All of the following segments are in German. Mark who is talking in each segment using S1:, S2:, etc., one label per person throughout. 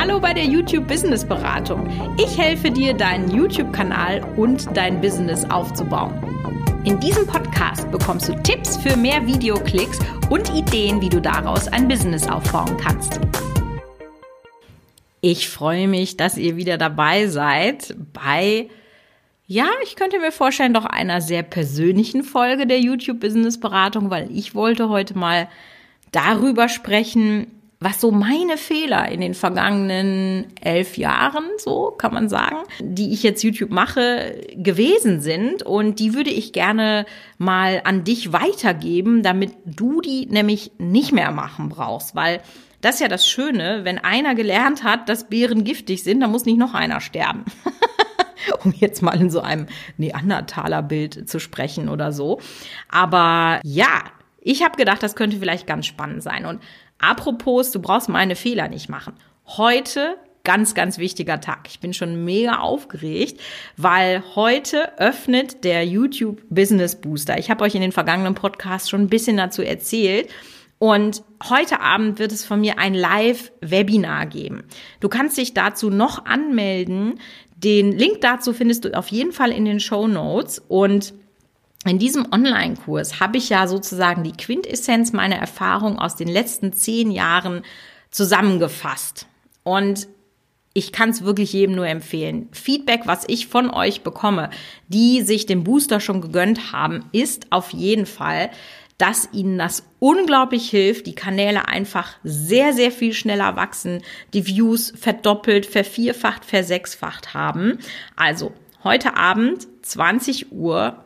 S1: Hallo bei der YouTube Business Beratung. Ich helfe dir, deinen YouTube-Kanal und dein Business aufzubauen. In diesem Podcast bekommst du Tipps für mehr Videoklicks und Ideen, wie du daraus ein Business aufbauen kannst. Ich freue mich, dass ihr wieder dabei seid bei, ja, ich könnte mir vorstellen, doch einer sehr persönlichen Folge der YouTube Business Beratung, weil ich wollte heute mal darüber sprechen, was so meine Fehler in den vergangenen elf Jahren, so kann man sagen, die ich jetzt YouTube mache, gewesen sind. Und die würde ich gerne mal an dich weitergeben, damit du die nämlich nicht mehr machen brauchst, weil das ist ja das Schöne, wenn einer gelernt hat, dass Beeren giftig sind, dann muss nicht noch einer sterben. um jetzt mal in so einem Neandertaler Bild zu sprechen oder so. Aber ja, ich habe gedacht, das könnte vielleicht ganz spannend sein. Und Apropos, du brauchst meine Fehler nicht machen. Heute ganz, ganz wichtiger Tag. Ich bin schon mega aufgeregt, weil heute öffnet der YouTube Business Booster. Ich habe euch in den vergangenen Podcasts schon ein bisschen dazu erzählt. Und heute Abend wird es von mir ein Live-Webinar geben. Du kannst dich dazu noch anmelden. Den Link dazu findest du auf jeden Fall in den Show Notes. Und in diesem Online-Kurs habe ich ja sozusagen die Quintessenz meiner Erfahrung aus den letzten zehn Jahren zusammengefasst. Und ich kann es wirklich jedem nur empfehlen. Feedback, was ich von euch bekomme, die sich den Booster schon gegönnt haben, ist auf jeden Fall, dass ihnen das unglaublich hilft, die Kanäle einfach sehr, sehr viel schneller wachsen, die Views verdoppelt, vervierfacht, versechsfacht haben. Also heute Abend, 20 Uhr,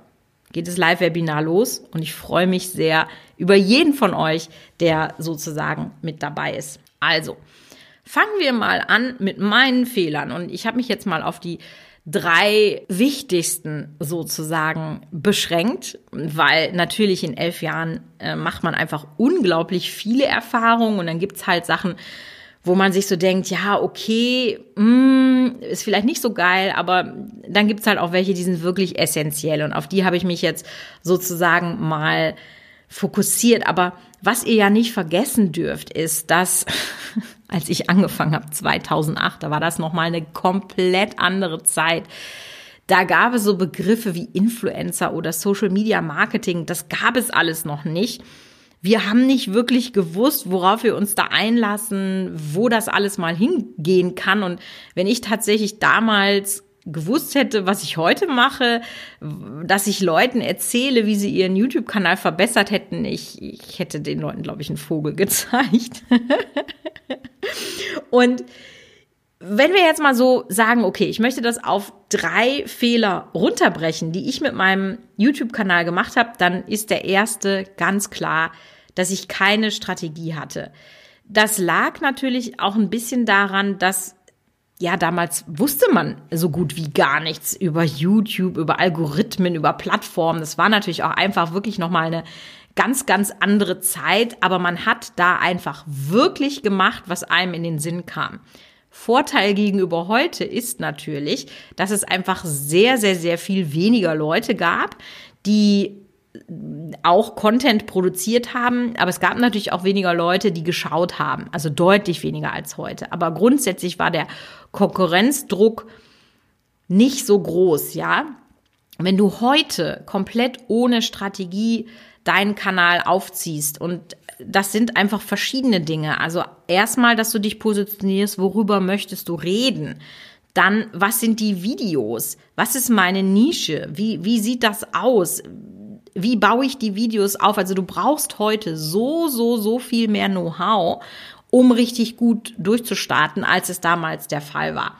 S1: geht das Live-Webinar los und ich freue mich sehr über jeden von euch, der sozusagen mit dabei ist. Also, fangen wir mal an mit meinen Fehlern und ich habe mich jetzt mal auf die drei wichtigsten sozusagen beschränkt, weil natürlich in elf Jahren äh, macht man einfach unglaublich viele Erfahrungen und dann gibt's halt Sachen, wo man sich so denkt, ja, okay, mm, ist vielleicht nicht so geil, aber dann gibt's halt auch welche, die sind wirklich essentiell und auf die habe ich mich jetzt sozusagen mal fokussiert. Aber was ihr ja nicht vergessen dürft, ist, dass als ich angefangen habe 2008, da war das noch mal eine komplett andere Zeit. Da gab es so Begriffe wie Influencer oder Social Media Marketing, das gab es alles noch nicht wir haben nicht wirklich gewusst, worauf wir uns da einlassen, wo das alles mal hingehen kann. Und wenn ich tatsächlich damals gewusst hätte, was ich heute mache, dass ich Leuten erzähle, wie sie ihren YouTube-Kanal verbessert hätten, ich, ich hätte den Leuten, glaube ich, einen Vogel gezeigt. Und wenn wir jetzt mal so sagen, okay, ich möchte das auf drei Fehler runterbrechen, die ich mit meinem YouTube-Kanal gemacht habe, dann ist der erste ganz klar, dass ich keine Strategie hatte. Das lag natürlich auch ein bisschen daran, dass ja, damals wusste man so gut wie gar nichts über YouTube, über Algorithmen, über Plattformen. Das war natürlich auch einfach wirklich nochmal eine ganz, ganz andere Zeit, aber man hat da einfach wirklich gemacht, was einem in den Sinn kam. Vorteil gegenüber heute ist natürlich, dass es einfach sehr, sehr, sehr viel weniger Leute gab, die auch Content produziert haben, aber es gab natürlich auch weniger Leute, die geschaut haben, also deutlich weniger als heute. Aber grundsätzlich war der Konkurrenzdruck nicht so groß, ja. Wenn du heute komplett ohne Strategie deinen Kanal aufziehst und das sind einfach verschiedene Dinge. Also erstmal, dass du dich positionierst, worüber möchtest du reden? Dann, was sind die Videos? Was ist meine Nische? Wie, wie sieht das aus? wie baue ich die Videos auf? Also du brauchst heute so, so, so viel mehr Know-how, um richtig gut durchzustarten, als es damals der Fall war.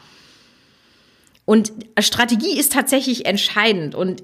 S1: Und Strategie ist tatsächlich entscheidend und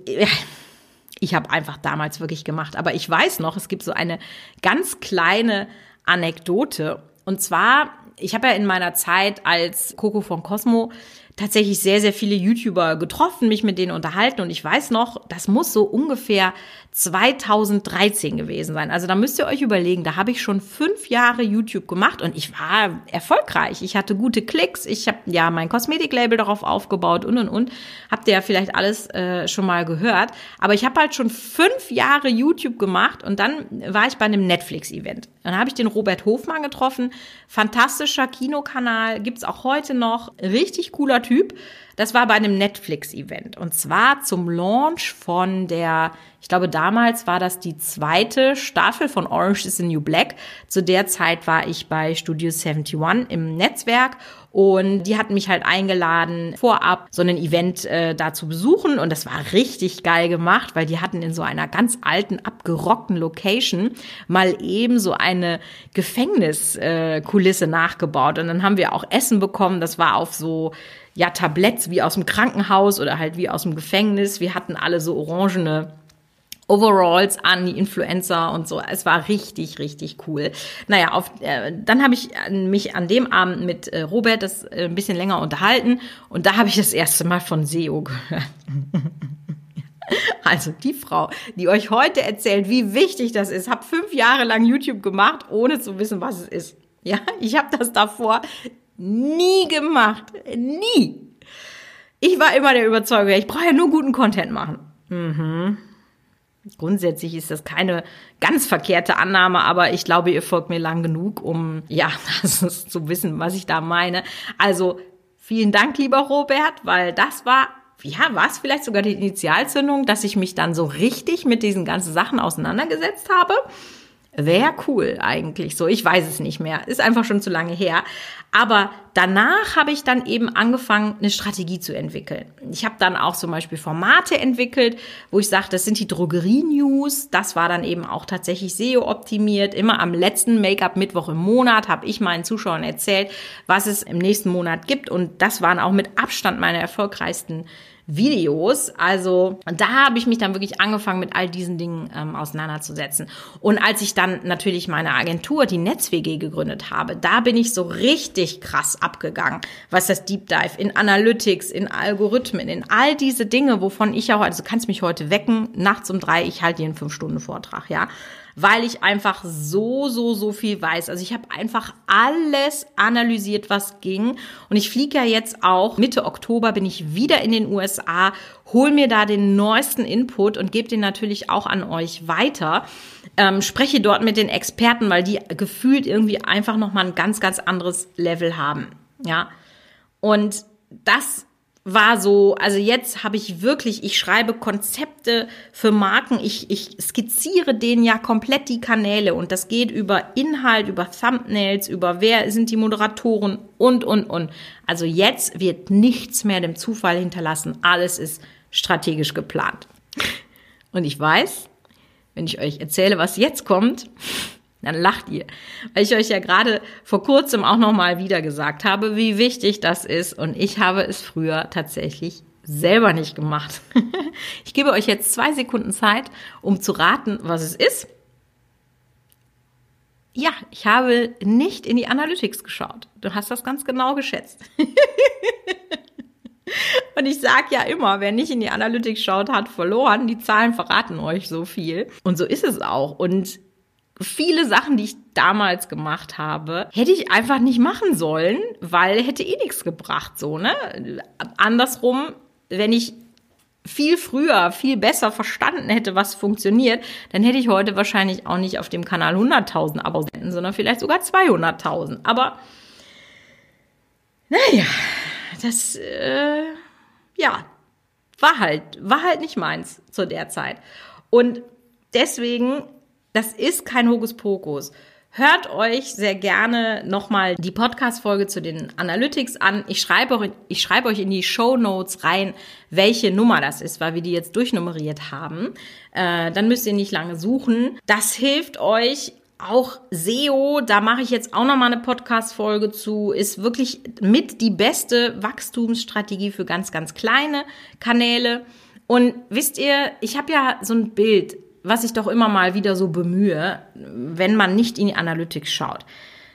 S1: ich habe einfach damals wirklich gemacht. Aber ich weiß noch, es gibt so eine ganz kleine Anekdote. Und zwar, ich habe ja in meiner Zeit als Coco von Cosmo tatsächlich sehr, sehr viele YouTuber getroffen, mich mit denen unterhalten und ich weiß noch, das muss so ungefähr 2013 gewesen sein. Also da müsst ihr euch überlegen, da habe ich schon fünf Jahre YouTube gemacht und ich war erfolgreich. Ich hatte gute Klicks, ich habe ja mein Kosmetiklabel darauf aufgebaut und und und. Habt ihr ja vielleicht alles äh, schon mal gehört. Aber ich habe halt schon fünf Jahre YouTube gemacht und dann war ich bei einem Netflix-Event. Dann habe ich den Robert Hofmann getroffen. Fantastischer Kinokanal, gibt's auch heute noch. Richtig cooler Typ. Das war bei einem Netflix-Event. Und zwar zum Launch von der, ich glaube, damals war das die zweite Staffel von Orange is the New Black. Zu der Zeit war ich bei Studio 71 im Netzwerk und die hatten mich halt eingeladen, vorab so ein Event äh, da zu besuchen. Und das war richtig geil gemacht, weil die hatten in so einer ganz alten, abgerockten Location mal eben so eine Gefängniskulisse äh, nachgebaut. Und dann haben wir auch Essen bekommen. Das war auf so ja, Tabletts wie aus dem Krankenhaus oder halt wie aus dem Gefängnis. Wir hatten alle so orangene Overalls an, die Influencer und so. Es war richtig, richtig cool. Naja, auf, äh, dann habe ich mich an dem Abend mit äh, Robert das äh, ein bisschen länger unterhalten und da habe ich das erste Mal von SEO gehört. Also die Frau, die euch heute erzählt, wie wichtig das ist, habe fünf Jahre lang YouTube gemacht, ohne zu wissen, was es ist. Ja, ich habe das davor nie gemacht, nie. Ich war immer der Überzeugung, ich brauche ja nur guten Content machen. Mhm. Grundsätzlich ist das keine ganz verkehrte Annahme, aber ich glaube, ihr folgt mir lang genug, um ja, zu wissen, was ich da meine. Also vielen Dank, lieber Robert, weil das war ja, war es vielleicht sogar die Initialzündung, dass ich mich dann so richtig mit diesen ganzen Sachen auseinandergesetzt habe. Wäre cool eigentlich so. Ich weiß es nicht mehr. Ist einfach schon zu lange her. Aber danach habe ich dann eben angefangen, eine Strategie zu entwickeln. Ich habe dann auch zum Beispiel Formate entwickelt, wo ich sage, das sind die Drogerie-News. Das war dann eben auch tatsächlich SEO-optimiert. Immer am letzten Make-up-Mittwoch im Monat habe ich meinen Zuschauern erzählt, was es im nächsten Monat gibt. Und das waren auch mit Abstand meine erfolgreichsten Videos. Also da habe ich mich dann wirklich angefangen, mit all diesen Dingen ähm, auseinanderzusetzen. Und als ich dann natürlich meine Agentur, die NetzWG, gegründet habe, da bin ich so richtig krass abgegangen, was das Deep Dive in Analytics, in Algorithmen, in all diese Dinge, wovon ich auch, also du kannst mich heute wecken, nachts um drei, ich halte dir einen Fünf-Stunden-Vortrag, ja weil ich einfach so, so, so viel weiß. Also ich habe einfach alles analysiert, was ging. Und ich fliege ja jetzt auch Mitte Oktober bin ich wieder in den USA, hol mir da den neuesten Input und gebe den natürlich auch an euch weiter. Ähm, spreche dort mit den Experten, weil die gefühlt irgendwie einfach nochmal ein ganz, ganz anderes Level haben. Ja. Und das war so, also jetzt habe ich wirklich, ich schreibe Konzepte für Marken, ich, ich skizziere denen ja komplett die Kanäle und das geht über Inhalt, über Thumbnails, über wer sind die Moderatoren und, und, und. Also jetzt wird nichts mehr dem Zufall hinterlassen, alles ist strategisch geplant. Und ich weiß, wenn ich euch erzähle, was jetzt kommt, dann lacht ihr. Weil ich euch ja gerade vor kurzem auch nochmal wieder gesagt habe, wie wichtig das ist. Und ich habe es früher tatsächlich selber nicht gemacht. ich gebe euch jetzt zwei Sekunden Zeit, um zu raten, was es ist. Ja, ich habe nicht in die Analytics geschaut. Du hast das ganz genau geschätzt. Und ich sage ja immer, wer nicht in die Analytics schaut, hat verloren. Die Zahlen verraten euch so viel. Und so ist es auch. Und viele Sachen, die ich damals gemacht habe, hätte ich einfach nicht machen sollen, weil hätte eh nichts gebracht, so, ne? Andersrum, wenn ich viel früher, viel besser verstanden hätte, was funktioniert, dann hätte ich heute wahrscheinlich auch nicht auf dem Kanal 100.000 Abonnenten, sondern vielleicht sogar 200.000. Aber naja, das, äh, ja, war halt, war halt nicht meins zu der Zeit. Und deswegen das ist kein Hokuspokus. Hört euch sehr gerne nochmal die Podcast-Folge zu den Analytics an. Ich schreibe, euch, ich schreibe euch in die Show Notes rein, welche Nummer das ist, weil wir die jetzt durchnummeriert haben. Äh, dann müsst ihr nicht lange suchen. Das hilft euch auch SEO, da mache ich jetzt auch nochmal eine Podcast-Folge zu, ist wirklich mit die beste Wachstumsstrategie für ganz, ganz kleine Kanäle. Und wisst ihr, ich habe ja so ein Bild was ich doch immer mal wieder so bemühe, wenn man nicht in die Analytics schaut.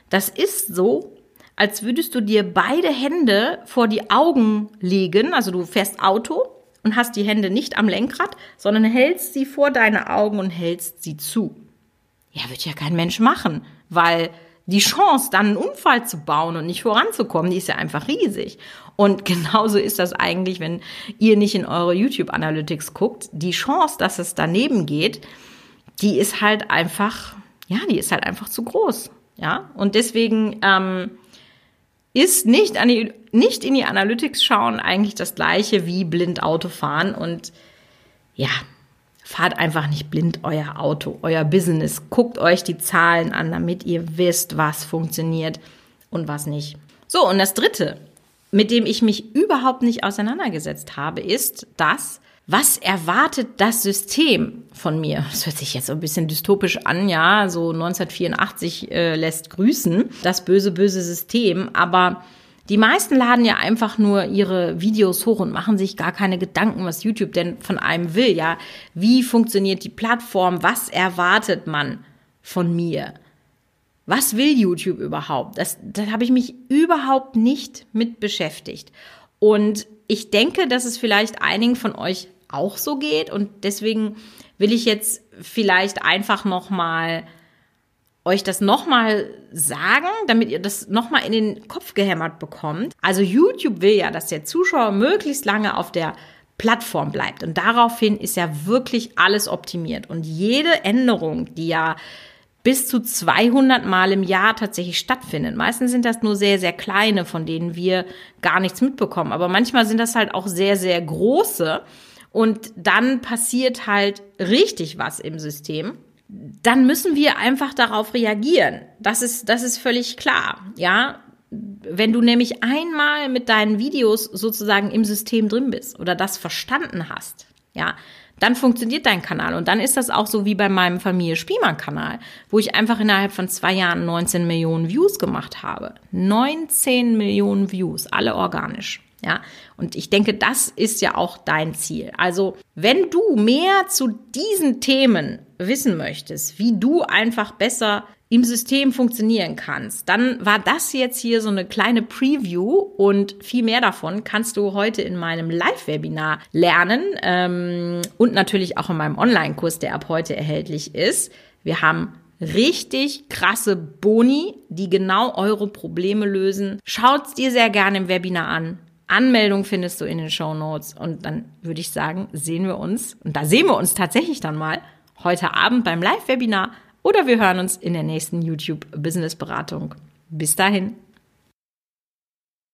S1: Das ist so, als würdest du dir beide Hände vor die Augen legen. Also du fährst Auto und hast die Hände nicht am Lenkrad, sondern hältst sie vor deine Augen und hältst sie zu. Ja, wird ja kein Mensch machen, weil die Chance, dann einen Unfall zu bauen und nicht voranzukommen, die ist ja einfach riesig. Und genauso ist das eigentlich, wenn ihr nicht in eure YouTube Analytics guckt. Die Chance, dass es daneben geht, die ist halt einfach, ja, die ist halt einfach zu groß. Ja, und deswegen ähm, ist nicht, an die, nicht in die Analytics schauen eigentlich das gleiche wie blind Auto fahren. Und ja, fahrt einfach nicht blind euer Auto, euer Business. Guckt euch die Zahlen an, damit ihr wisst, was funktioniert und was nicht. So, und das Dritte, mit dem ich mich überhaupt nicht auseinandergesetzt habe, ist das, was erwartet das System von mir? Das hört sich jetzt so ein bisschen dystopisch an, ja, so 1984 äh, lässt grüßen, das böse, böse System, aber die meisten laden ja einfach nur ihre Videos hoch und machen sich gar keine Gedanken, was YouTube denn von einem will, ja. Wie funktioniert die Plattform? Was erwartet man von mir? Was will YouTube überhaupt? Das, das habe ich mich überhaupt nicht mit beschäftigt. Und ich denke, dass es vielleicht einigen von euch auch so geht. Und deswegen will ich jetzt vielleicht einfach nochmal euch das nochmal sagen, damit ihr das nochmal in den Kopf gehämmert bekommt. Also YouTube will ja, dass der Zuschauer möglichst lange auf der Plattform bleibt. Und daraufhin ist ja wirklich alles optimiert. Und jede Änderung, die ja bis zu 200 Mal im Jahr tatsächlich stattfindet. Meistens sind das nur sehr, sehr kleine, von denen wir gar nichts mitbekommen. Aber manchmal sind das halt auch sehr, sehr große. Und dann passiert halt richtig was im System. Dann müssen wir einfach darauf reagieren. Das ist, das ist völlig klar. Ja, wenn du nämlich einmal mit deinen Videos sozusagen im System drin bist oder das verstanden hast, ja, dann funktioniert dein Kanal. Und dann ist das auch so wie bei meinem Familie Spielmann Kanal, wo ich einfach innerhalb von zwei Jahren 19 Millionen Views gemacht habe. 19 Millionen Views, alle organisch. Ja, und ich denke, das ist ja auch dein Ziel. Also, wenn du mehr zu diesen Themen wissen möchtest, wie du einfach besser im System funktionieren kannst, dann war das jetzt hier so eine kleine Preview und viel mehr davon kannst du heute in meinem Live-Webinar lernen ähm, und natürlich auch in meinem Online-Kurs, der ab heute erhältlich ist. Wir haben richtig krasse Boni, die genau eure Probleme lösen. Schaut's dir sehr gerne im Webinar an. Anmeldung findest du in den Show Notes. Und dann würde ich sagen, sehen wir uns, und da sehen wir uns tatsächlich dann mal heute Abend beim Live-Webinar oder wir hören uns in der nächsten YouTube-Business-Beratung. Bis dahin.